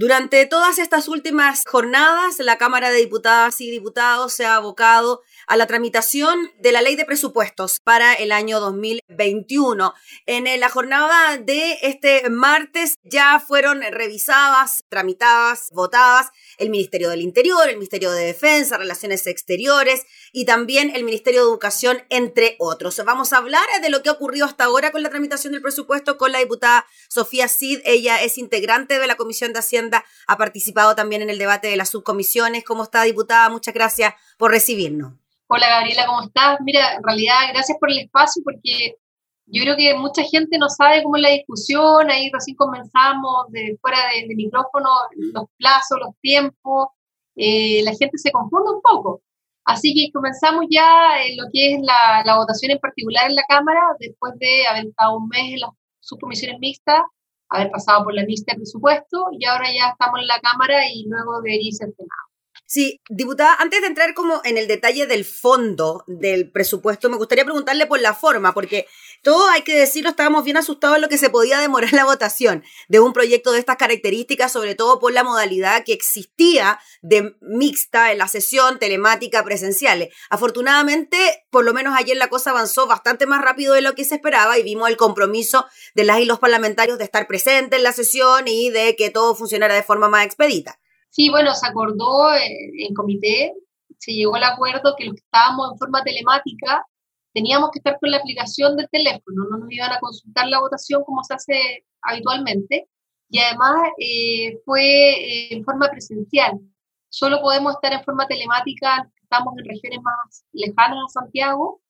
Durante todas estas últimas jornadas, la Cámara de Diputadas y Diputados se ha abocado a la tramitación de la ley de presupuestos para el año 2021. En la jornada de este martes ya fueron revisadas, tramitadas, votadas el Ministerio del Interior, el Ministerio de Defensa, Relaciones Exteriores y también el Ministerio de Educación, entre otros. Vamos a hablar de lo que ha ocurrido hasta ahora con la tramitación del presupuesto con la diputada Sofía Cid. Ella es integrante de la Comisión de Hacienda, ha participado también en el debate de las subcomisiones. ¿Cómo está, diputada? Muchas gracias por recibirnos. Hola Gabriela, ¿cómo estás? Mira, en realidad gracias por el espacio porque yo creo que mucha gente no sabe cómo es la discusión, ahí recién comenzamos de fuera de, micrófono los plazos, los tiempos, eh, la gente se confunde un poco. Así que comenzamos ya en lo que es la, la, votación en particular en la Cámara, después de haber estado un mes en las subcomisiones mixtas, haber pasado por la lista de presupuesto y ahora ya estamos en la Cámara y luego de irse al Senado. Sí, diputada, antes de entrar como en el detalle del fondo del presupuesto, me gustaría preguntarle por la forma, porque todo hay que decirlo, estábamos bien asustados en lo que se podía demorar la votación de un proyecto de estas características, sobre todo por la modalidad que existía de mixta en la sesión telemática presenciales. Afortunadamente, por lo menos ayer la cosa avanzó bastante más rápido de lo que se esperaba y vimos el compromiso de las y los parlamentarios de estar presentes en la sesión y de que todo funcionara de forma más expedita. Sí, bueno, se acordó en, comité, se llegó al acuerdo que los que estábamos en forma telemática teníamos que estar con la aplicación del teléfono, no nos iban a consultar la votación como se hace habitualmente. Y además eh, fue eh, en forma presencial. Solo podemos estar en forma telemática estamos en regiones más lejanas a Santiago,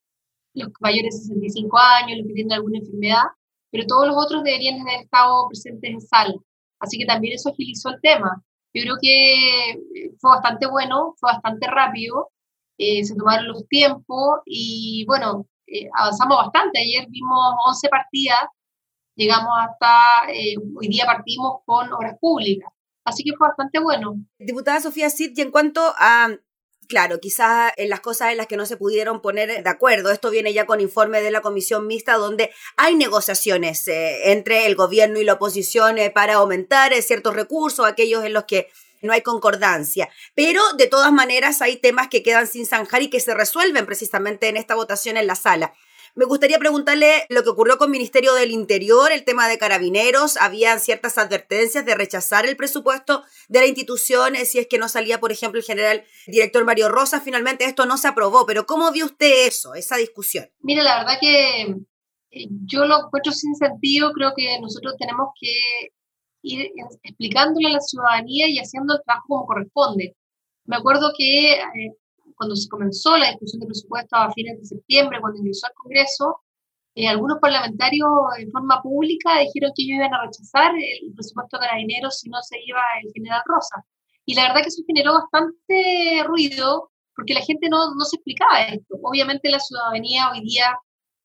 los mayores de 65 años, los que tienen alguna enfermedad, pero todos los otros deberían haber estado presentes en sala. Así que también eso agilizó el tema. Yo creo que eh, fue bastante bueno, fue bastante rápido, eh, se tomaron los tiempos y bueno, eh, avanzamos bastante. Ayer vimos 11 partidas, llegamos hasta, hoy día partimos con obras públicas. Así que fue bastante bueno. Diputada Sofía Cid, y en cuanto a Claro, quizás en las cosas en las que no se pudieron poner de acuerdo. Esto viene ya con informe de la comisión mixta donde hay negociaciones eh, entre el gobierno y la oposición eh, para aumentar eh, ciertos recursos, aquellos en los que no hay concordancia. Pero de todas maneras hay temas que quedan sin zanjar y que se resuelven precisamente en esta votación en la sala. Me gustaría preguntarle lo que ocurrió con el Ministerio del Interior, el tema de carabineros. Habían ciertas advertencias de rechazar el presupuesto de la institución eh, si es que no salía, por ejemplo, el general director Mario Rosa. Finalmente esto no se aprobó, pero ¿cómo vio usted eso, esa discusión? Mira, la verdad que eh, yo lo encuentro sin sentido. Creo que nosotros tenemos que ir explicándole a la ciudadanía y haciendo el trabajo como corresponde. Me acuerdo que eh, cuando se comenzó la discusión de presupuesto a fines de septiembre, cuando ingresó al Congreso, eh, algunos parlamentarios en forma pública dijeron que ellos iban a rechazar el presupuesto de carabineros si no se iba el general Rosa. Y la verdad que eso generó bastante ruido porque la gente no, no se explicaba esto. Obviamente la ciudadanía hoy día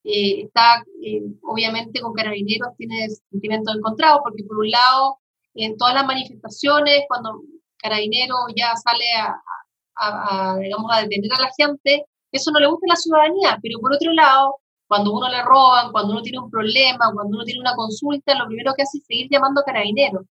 eh, está, eh, obviamente con carabineros tiene sentimientos encontrados porque por un lado, en todas las manifestaciones, cuando carabinero ya sale a, a, digamos, a detener a la gente, eso no le gusta a la ciudadanía, pero por otro lado, cuando uno le roban, cuando uno tiene un problema, cuando uno tiene una consulta, lo primero que hace es seguir llamando a carabineros.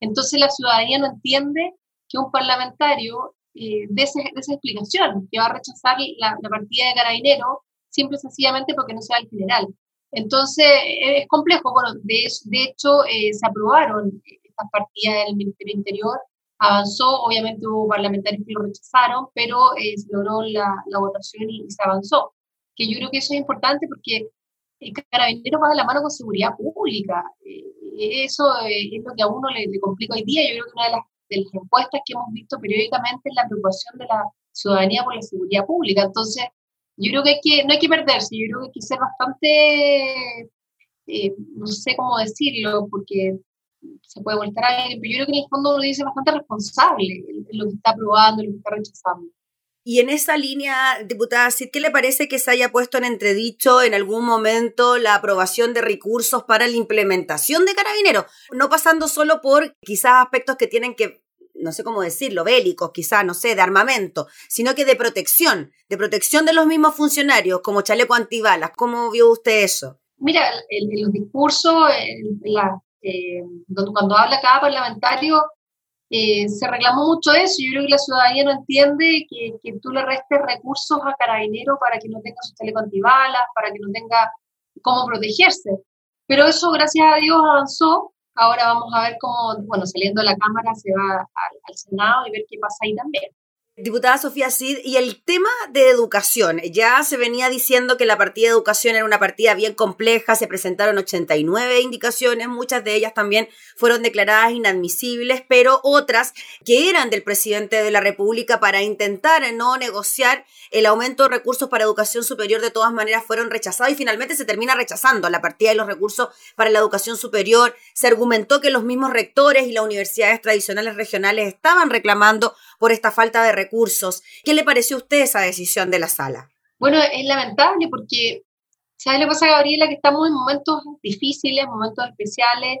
Entonces la ciudadanía no entiende que un parlamentario eh, dé, esa, explicación, que va a rechazar la, partida de carabineros simple y sencillamente porque no sea el general. Entonces es complejo. Bueno, de, de hecho eh, se aprobaron estas partidas del Ministerio Interior avanzó, obviamente hubo parlamentarios que lo rechazaron, pero eh, se logró la, la votación y, se avanzó. Que yo creo que eso es importante porque el carabinero va de la mano con seguridad pública. Eh, eso eh, es lo que a uno le, complica hoy día. Yo creo que una de las, de las encuestas que hemos visto periódicamente es la preocupación de la ciudadanía por la seguridad pública. Entonces, yo creo que, hay que no hay que perderse, yo creo que hay que ser bastante, no sé cómo decirlo, porque se puede volver a alguien, pero yo creo que en el fondo uno dice bastante responsable lo que está aprobando, lo que está rechazando. Y en esa línea, diputada ¿qué le parece que se haya puesto en entredicho en algún momento la aprobación de recursos para la implementación de carabineros? No pasando solo por quizás aspectos que tienen que, no sé cómo decirlo, bélicos, quizás, no sé, de armamento, sino que de protección, de protección de los mismos funcionarios, como chaleco antibalas. ¿Cómo vio usted eso? Mira, en los discursos, eh, cuando habla cada parlamentario, eh, se reclamó mucho eso. Yo creo que la ciudadanía no entiende que, que tú le restes recursos a carabinero para que no tenga su chaleco antibalas, para que no tenga cómo protegerse. Pero eso, gracias a Dios, avanzó. Ahora vamos a ver cómo, bueno, saliendo de la Cámara se va al Senado y ver qué pasa ahí también. Diputada Sofía Cid, y el tema de educación, ya se venía diciendo que la partida de educación era una partida bien compleja, se presentaron 89 indicaciones, muchas de ellas también fueron declaradas inadmisibles, pero otras que eran del presidente de la República para intentar no negociar el aumento de recursos para educación superior, de todas maneras fueron rechazadas y finalmente se termina rechazando la partida de los recursos para la educación superior. Se argumentó que los mismos rectores y las universidades tradicionales regionales estaban reclamando por esta falta de recursos. ¿Qué le pareció a usted esa decisión de la sala? Bueno, es lamentable porque, ¿sabes lo que pasa, Gabriela? Que estamos en momentos difíciles, momentos especiales.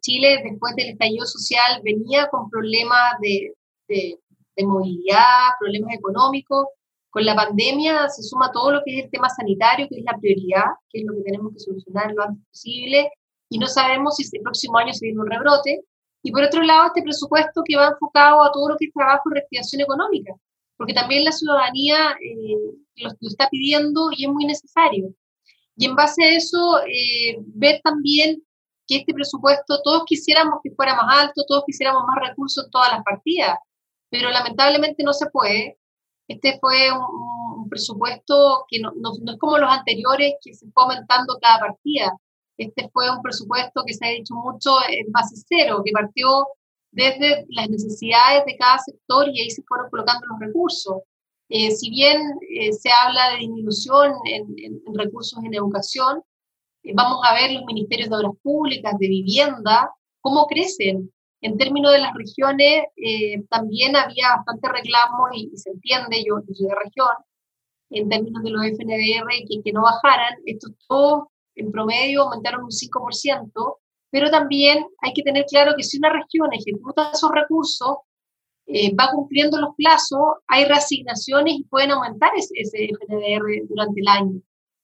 Chile, después del estallido social, venía con problemas de, de movilidad, problemas económicos. Con la pandemia se suma todo lo que es el tema sanitario, que es la prioridad, que es lo que tenemos que solucionar lo antes posible, y no sabemos si el próximo año se viene un rebrote. Y por otro lado, este presupuesto que va enfocado a todo lo que es trabajo y reactivación económica, porque también la ciudadanía eh, lo, está pidiendo y es muy necesario. Y en base a eso, eh, ver también que este presupuesto, todos quisiéramos que fuera más alto, todos quisiéramos más recursos en todas las partidas, pero lamentablemente no se puede. Este fue un, presupuesto que no, no, no, es como los anteriores, que se fue aumentando cada partida. Este fue un presupuesto que se ha dicho mucho en base cero, que partió desde las necesidades de cada sector y ahí se fueron colocando los recursos. Eh, si bien eh, se habla de disminución en, recursos en educación, eh, vamos a ver los ministerios de obras públicas, de vivienda, cómo crecen. En términos de las regiones, también había bastante reclamo y, se entiende, yo, soy de región, en términos de los FNDR, que, que no bajaran. Esto todo en promedio aumentaron un 5%, pero también hay que tener claro que si una región ejecuta esos recursos, eh, va cumpliendo los plazos, hay reasignaciones y pueden aumentar ese, FNDR durante el año.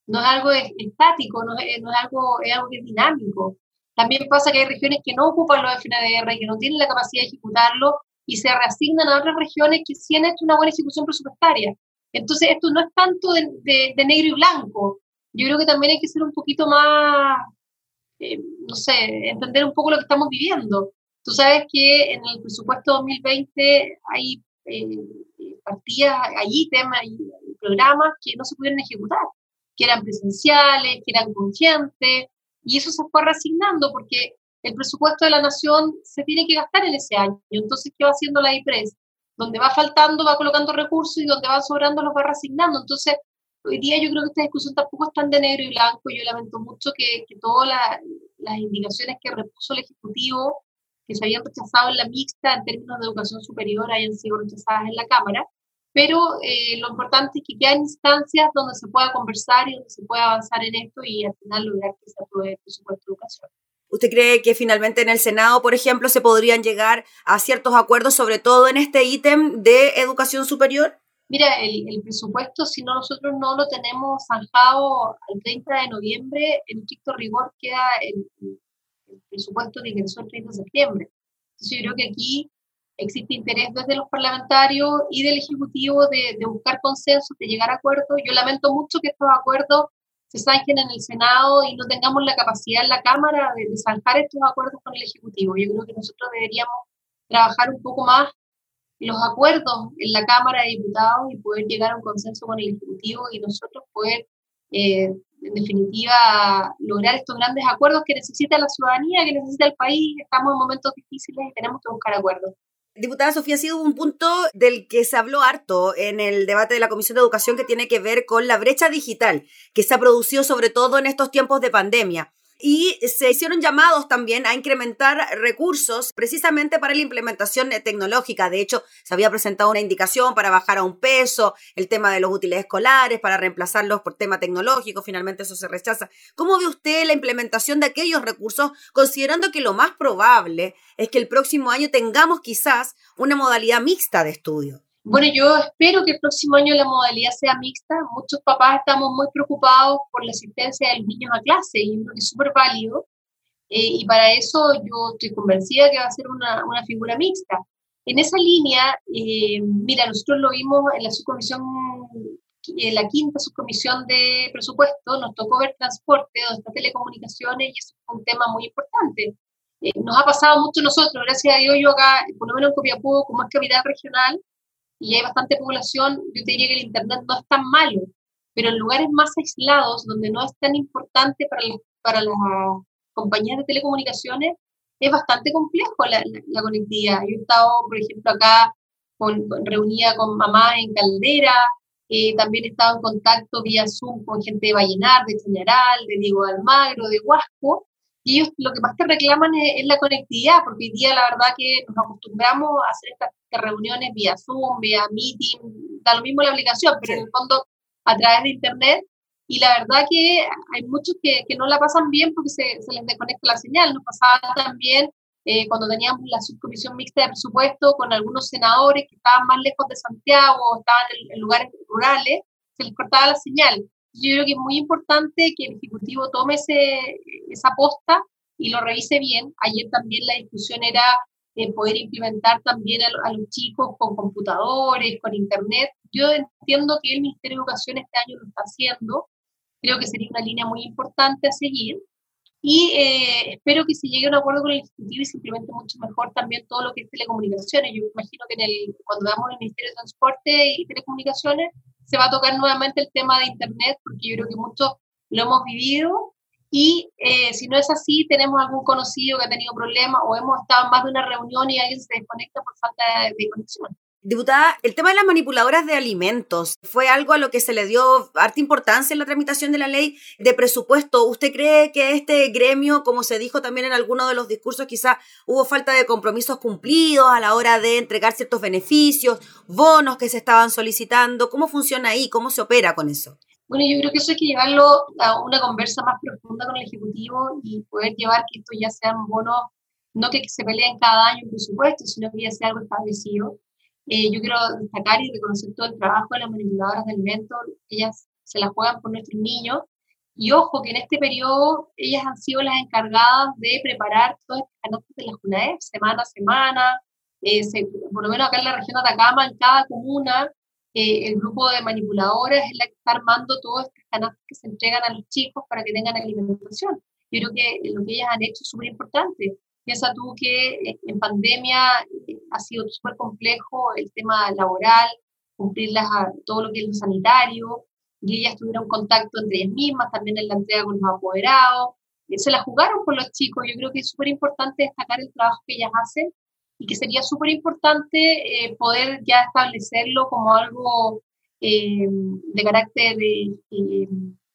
No es algo estático, no es, algo, algo que es dinámico. También pasa que hay regiones que no ocupan los FNDR, que no tienen la capacidad de ejecutarlo y se reasignan a otras regiones que sí han hecho una buena ejecución presupuestaria. Entonces, esto no es tanto de negro y blanco, yo creo que también hay que ser un poquito más, eh, no sé, entender un poco lo que estamos viviendo. Tú sabes que en el presupuesto 2020 hay eh, partidas, hay ítems, hay programas que no se pudieron ejecutar, que eran presenciales, que eran conscientes, y eso se fue reasignando porque el presupuesto de la nación se tiene que gastar en ese año. Entonces, ¿qué va haciendo la IPRES? Donde va faltando, va colocando recursos y donde va sobrando los va reasignando. Entonces, hoy día yo creo que esta discusión tampoco es tan de negro y blanco. Yo lamento mucho que, que todas las indicaciones que repuso el Ejecutivo, que se habían rechazado en la mixta en términos de educación superior, hayan sido rechazadas en la Cámara. Pero eh, lo importante es que quedan instancias donde se pueda conversar y donde se pueda avanzar en esto y al final lograr que se apruebe el presupuesto de educación. ¿Usted cree que finalmente en el Senado, por ejemplo, se podrían llegar a ciertos acuerdos, sobre todo en este ítem de educación superior? Mira, el, presupuesto, si no nosotros no lo tenemos zanjado al 30 de noviembre, en estricto rigor queda el, presupuesto de ingreso el 30 de septiembre. Entonces yo creo que aquí existe interés desde los parlamentarios y del Ejecutivo de, buscar consenso, de llegar a acuerdos. Yo lamento mucho que estos acuerdos se zanjen en el Senado y no tengamos la capacidad en la Cámara de, de zanjar estos acuerdos con el Ejecutivo. Yo creo que nosotros deberíamos trabajar un poco más los acuerdos en la Cámara de Diputados y poder llegar a un consenso con el Ejecutivo y nosotros poder, eh, en definitiva, lograr estos grandes acuerdos que necesita la ciudadanía, que necesita el país. Estamos en momentos difíciles y tenemos que buscar acuerdos. Diputada Sofía, ha sido un punto del que se habló harto en el debate de la Comisión de Educación que tiene que ver con la brecha digital que se ha producido sobre todo en estos tiempos de pandemia y se hicieron llamados también a incrementar recursos precisamente para la implementación tecnológica. De hecho, se había presentado una indicación para bajar a un peso el tema de los útiles escolares, para reemplazarlos por tema tecnológico. Finalmente eso se rechaza. ¿Cómo ve usted la implementación de aquellos recursos, considerando que lo más probable es que el próximo año tengamos quizás una modalidad mixta de estudio? Bueno, yo espero que el próximo año la modalidad sea mixta. Muchos papás estamos muy preocupados por la asistencia de los niños a clase y es súper válido, eh, y para eso yo estoy convencida que va a ser una, una figura mixta. En esa línea, eh, mira, nosotros lo vimos en la subcomisión, en la quinta subcomisión de presupuesto, nos tocó ver transporte, donde está telecomunicaciones, y eso es un tema muy importante. Eh, nos ha pasado mucho nosotros, gracias a Dios, yo acá, por lo menos en Copiapó, como es capital regional, y hay bastante población, yo te diría que el Internet no es tan malo, pero en lugares más aislados, donde no es tan importante para, para las compañías de telecomunicaciones, es bastante complejo la, conectividad. Yo he estado, por ejemplo, acá reunida con mamá en Caldera, eh, también he estado en contacto vía Zoom con gente de Vallenar, de Chañaral, de Diego Almagro, de Huasco, y ellos lo que más te reclaman es, la conectividad, porque hoy día la verdad que nos acostumbramos a hacer estas, reuniones vía Zoom, vía Meeting, da lo mismo la aplicación, pero en el fondo a través de Internet y la verdad que hay muchos que, que no la pasan bien porque se, se, les desconecta la señal. Nos pasaba también eh, cuando teníamos la subcomisión mixta de presupuesto con algunos senadores que estaban más lejos de Santiago o estaban en, lugares rurales, se les cortaba la señal. Yo creo que es muy importante que el Ejecutivo tome ese, esa posta y lo revise bien. Ayer también la discusión era poder implementar también a, a, los chicos con computadores, con internet. Yo entiendo que el Ministerio de Educación este año lo está haciendo, creo que sería una línea muy importante a seguir. Y eh, espero que se llegue a un acuerdo con el Ejecutivo y simplemente mucho mejor también todo lo que es telecomunicaciones. Yo imagino que en el, cuando veamos el Ministerio de Transporte y Telecomunicaciones se va a tocar nuevamente el tema de Internet, porque yo creo que muchos lo hemos vivido. Y eh, si no es así, tenemos algún conocido que ha tenido problemas o hemos estado en más de una reunión y alguien se desconecta por falta de conexión. Diputada, el tema de las manipuladoras de alimentos fue algo a lo que se le dio harta importancia en la tramitación de la ley de presupuesto. ¿Usted cree que este gremio, como se dijo también en alguno de los discursos, quizá hubo falta de compromisos cumplidos a la hora de entregar ciertos beneficios, bonos que se estaban solicitando? ¿Cómo funciona ahí? ¿Cómo se opera con eso? Bueno, yo creo que eso hay que llevarlo a una conversa más profunda con el Ejecutivo y poder llevar que esto ya sean bonos, no que se peleen cada año en presupuesto, sino que ya sea algo establecido eh, yo quiero destacar y reconocer todo el trabajo de las manipuladoras de alimentos. Ellas se las juegan por nuestros niños. Y ojo que en este periodo ellas han sido las encargadas de preparar todas estas canastas de la JUNAEP semana a semana. Eh, por lo menos acá en la región de Atacama, en cada comuna, eh, el grupo de manipuladoras es la que está armando todas estas canastas que se entregan a los chicos para que tengan alimentación. Yo creo que lo que ellas han hecho es súper importante. Piensa tú que eh, en pandemia eh, ha sido súper complejo el tema laboral, cumplir todo lo que es lo sanitario, y ellas tuvieron contacto entre ellas mismas, también en la entrega con los apoderados, eh, se la jugaron por los chicos, yo creo que es súper importante destacar el trabajo que ellas hacen y que sería súper importante poder ya establecerlo como algo de carácter de,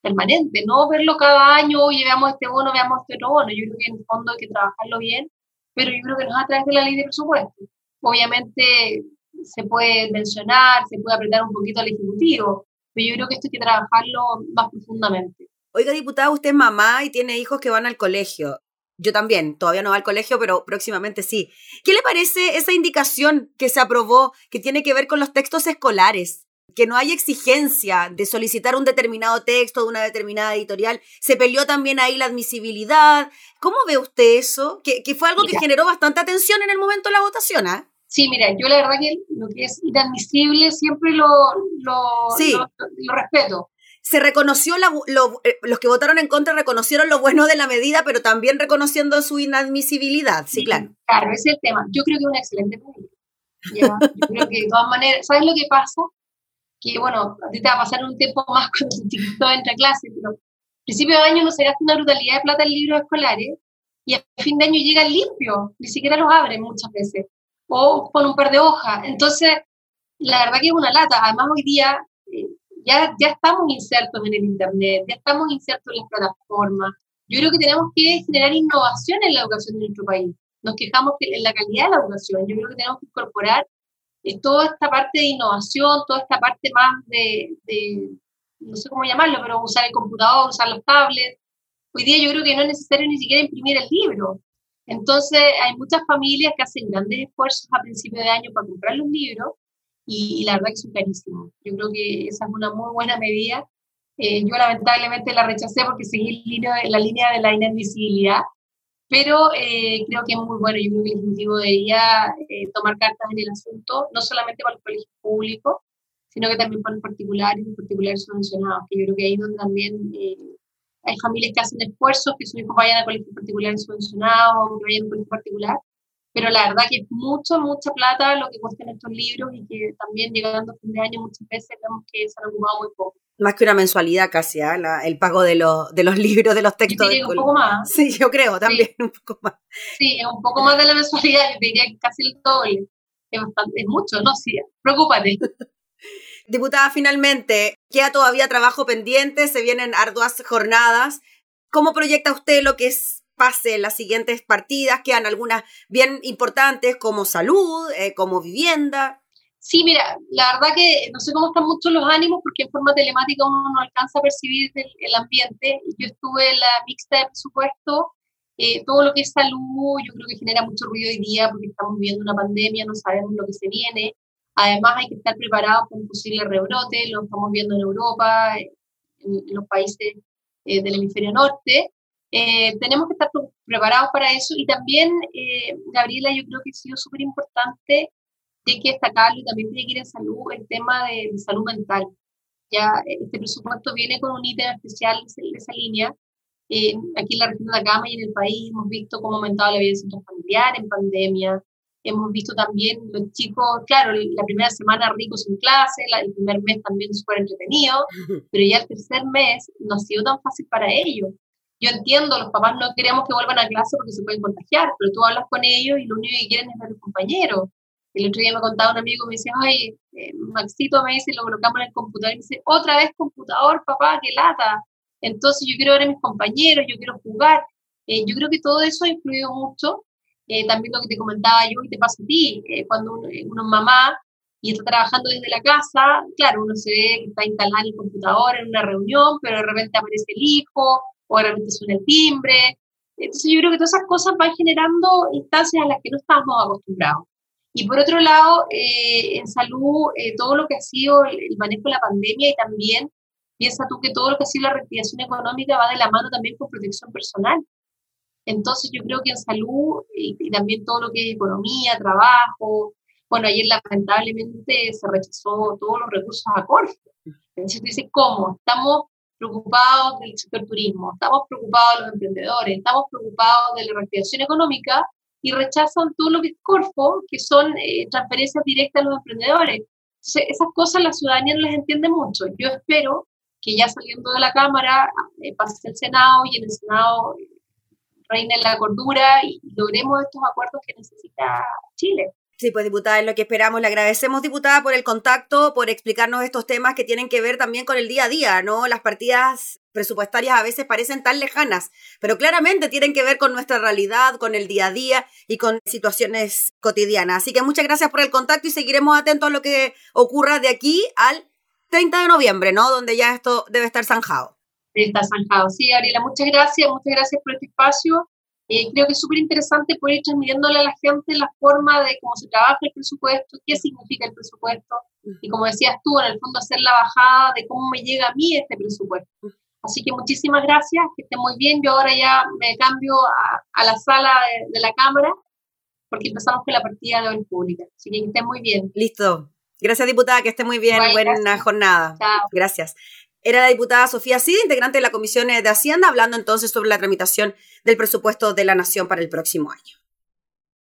permanente, no verlo cada año, oye, veamos este bono, veamos este otro bono. Yo creo que en el fondo hay que trabajarlo bien, pero yo creo que no es a través de la ley de presupuesto. Obviamente se puede mencionar, se puede apretar un poquito al Ejecutivo, pero yo creo que esto hay que trabajarlo más profundamente. Oiga, diputada, usted es mamá y tiene hijos que van al colegio. Yo también, todavía no va al colegio, pero próximamente sí. ¿Qué le parece esa indicación que se aprobó que tiene que ver con los textos escolares? Que no hay exigencia de solicitar un determinado texto de una determinada editorial. Se peleó también ahí la admisibilidad. ¿Cómo ve usted eso? Que, que fue algo que generó bastante atención en el momento de la votación, ¿ah? Sí, mira, yo la verdad que lo que es inadmisible siempre lo, lo, lo, respeto. Se reconoció, la, lo, eh, los que votaron en contra reconocieron lo bueno de la medida, pero también reconociendo su inadmisibilidad, sí, claro. Claro, ese es el tema. Yo creo que es una excelente medida. Yo creo que de todas maneras, ¿sabes lo que pasa? Que bueno, a ti te va a pasar un tiempo más cuando tu chiquito entra a clase, pero al principio de año no se gasta una brutalidad de plata en libros escolares y a fin de año llegan limpios, ni siquiera los abren muchas veces, o con un par de hojas. Entonces, la verdad que es una lata. Además, hoy día eh, ya, ya estamos insertos en el Internet, ya estamos insertos en las plataformas. Yo creo que tenemos que generar innovación en la educación de nuestro país. Nos quejamos que en la calidad de la educación. Yo creo que tenemos que incorporar toda esta parte de innovación, toda esta parte más de, no sé cómo llamarlo, pero usar el computador, usar los tablets. Hoy día yo creo que no es necesario ni siquiera imprimir el libro. Entonces hay muchas familias que hacen grandes esfuerzos a principio de año para comprar los libros y, la verdad que son carísimos. Yo creo que esa es una muy buena medida. Eh, yo lamentablemente la rechacé porque seguí la línea de la inadmisibilidad, pero eh, creo que es muy bueno. Yo creo que el Ejecutivo debería eh, tomar cartas en el asunto, no solamente para los colegios públicos, sino que también para los particulares y los particulares subvencionados, que yo creo que ahí donde también eh, hay familias que hacen esfuerzos, que sus hijos vayan a colegios particulares subvencionados o que vayan a un colegio particular, pero la verdad que es mucho, mucha plata lo que cuestan estos libros y que también llegando a fin de año muchas veces vemos que se han ocupado muy poco. Más que una mensualidad casi, ¿eh? el pago de, los de los libros, de los textos. un poco más. Sí, yo creo también, un poco más. Sí, es un poco más de la mensualidad, yo diría casi el doble. Es, bastante, es mucho, ¿no? Sí, preocúpate. Diputada, finalmente, queda todavía trabajo pendiente, se vienen arduas jornadas. ¿Cómo proyecta usted lo que es pase en las siguientes partidas? Quedan algunas bien importantes como salud, eh, como vivienda. Sí, mira, la verdad que no sé cómo están muchos los ánimos porque en forma telemática uno no alcanza a percibir el, ambiente. Yo estuve en la mixta de presupuesto, eh, todo lo que es salud, yo creo que genera mucho ruido hoy día porque estamos viviendo una pandemia, no sabemos lo que se viene. Además hay que estar preparados para un posible rebrote, lo estamos viendo en Europa, en, los países eh, del hemisferio norte. Eh, tenemos que estar preparados para eso y también, eh, Gabriela, yo creo que ha sido súper importante, hay que destacarlo y también tiene que ir en salud, el tema de, salud mental. Ya este presupuesto viene con un ítem especial de esa línea. aquí en la región de Atacama y en el país hemos visto cómo ha aumentado la violencia familiar en pandemia, Hemos visto también los chicos, claro, la primera semana ricos en clase, el primer mes también súper entretenido, pero ya el tercer mes no ha sido tan fácil para ellos. Yo entiendo, los papás no queremos que vuelvan a clase porque se pueden contagiar, pero tú hablas con ellos y lo único que quieren es ver a los compañeros. El otro día me contaba un amigo, me dice, ay, eh, Maxito me dice, lo colocamos en el computador, y me dice, otra vez computador, papá, qué lata. Entonces yo quiero ver a mis compañeros, yo quiero jugar. Eh, yo creo que todo eso ha influido mucho eh, también lo que te comentaba yo y te pasa a ti, cuando uno, es mamá y está trabajando desde la casa, claro, uno se ve que está instalado en el computador en una reunión, pero de repente aparece el hijo, o de repente suena el timbre. Entonces yo creo que todas esas cosas van generando instancias a las que no estábamos acostumbrados. Y por otro lado, eh, en salud, todo lo que ha sido el, el, manejo de la pandemia y también piensa tú que todo lo que ha sido la reactivación económica va de la mano también con protección personal. Entonces yo creo que en salud y, también todo lo que es economía, trabajo, bueno, ayer lamentablemente se rechazó todos los recursos a Corfo. Entonces dice, ¿cómo? Estamos preocupados del sector turismo, estamos preocupados de los emprendedores, estamos preocupados de la reactivación económica y rechazan todo lo que es Corfo, que son eh, transferencias directas a los emprendedores. esas cosas la ciudadanía no las entiende mucho. Yo espero que ya saliendo de la Cámara eh, pase el Senado y en el Senado reine la cordura y logremos estos acuerdos que necesita Chile. Sí, pues diputada, es lo que esperamos. Le agradecemos, diputada, por el contacto, por explicarnos estos temas que tienen que ver también con el día a día, ¿no? Las partidas presupuestarias a veces parecen tan lejanas, pero claramente tienen que ver con nuestra realidad, con el día a día y con situaciones cotidianas. Así que muchas gracias por el contacto y seguiremos atentos a lo que ocurra de aquí al 30 de noviembre, ¿no? Donde ya esto debe estar zanjado está zanjado. Sí, Gabriela, muchas gracias, muchas gracias por este espacio. Eh, creo que es súper interesante poder ir transmitiéndole a la gente la forma de cómo se trabaja el presupuesto, qué significa el presupuesto, y como decías tú, en el fondo hacer la bajada de cómo me llega a mí este presupuesto. Así que muchísimas gracias, que esté muy bien. Yo ahora ya me cambio a, la sala de, la Cámara, porque empezamos con la partida de hoy pública. Así que que esté muy bien. Listo. Gracias, diputada, que esté muy bien. Buena jornada. Chao. Gracias. Era la diputada Sofía Cid, integrante de la Comisión de Hacienda, hablando entonces sobre la tramitación del presupuesto de la Nación para el próximo año.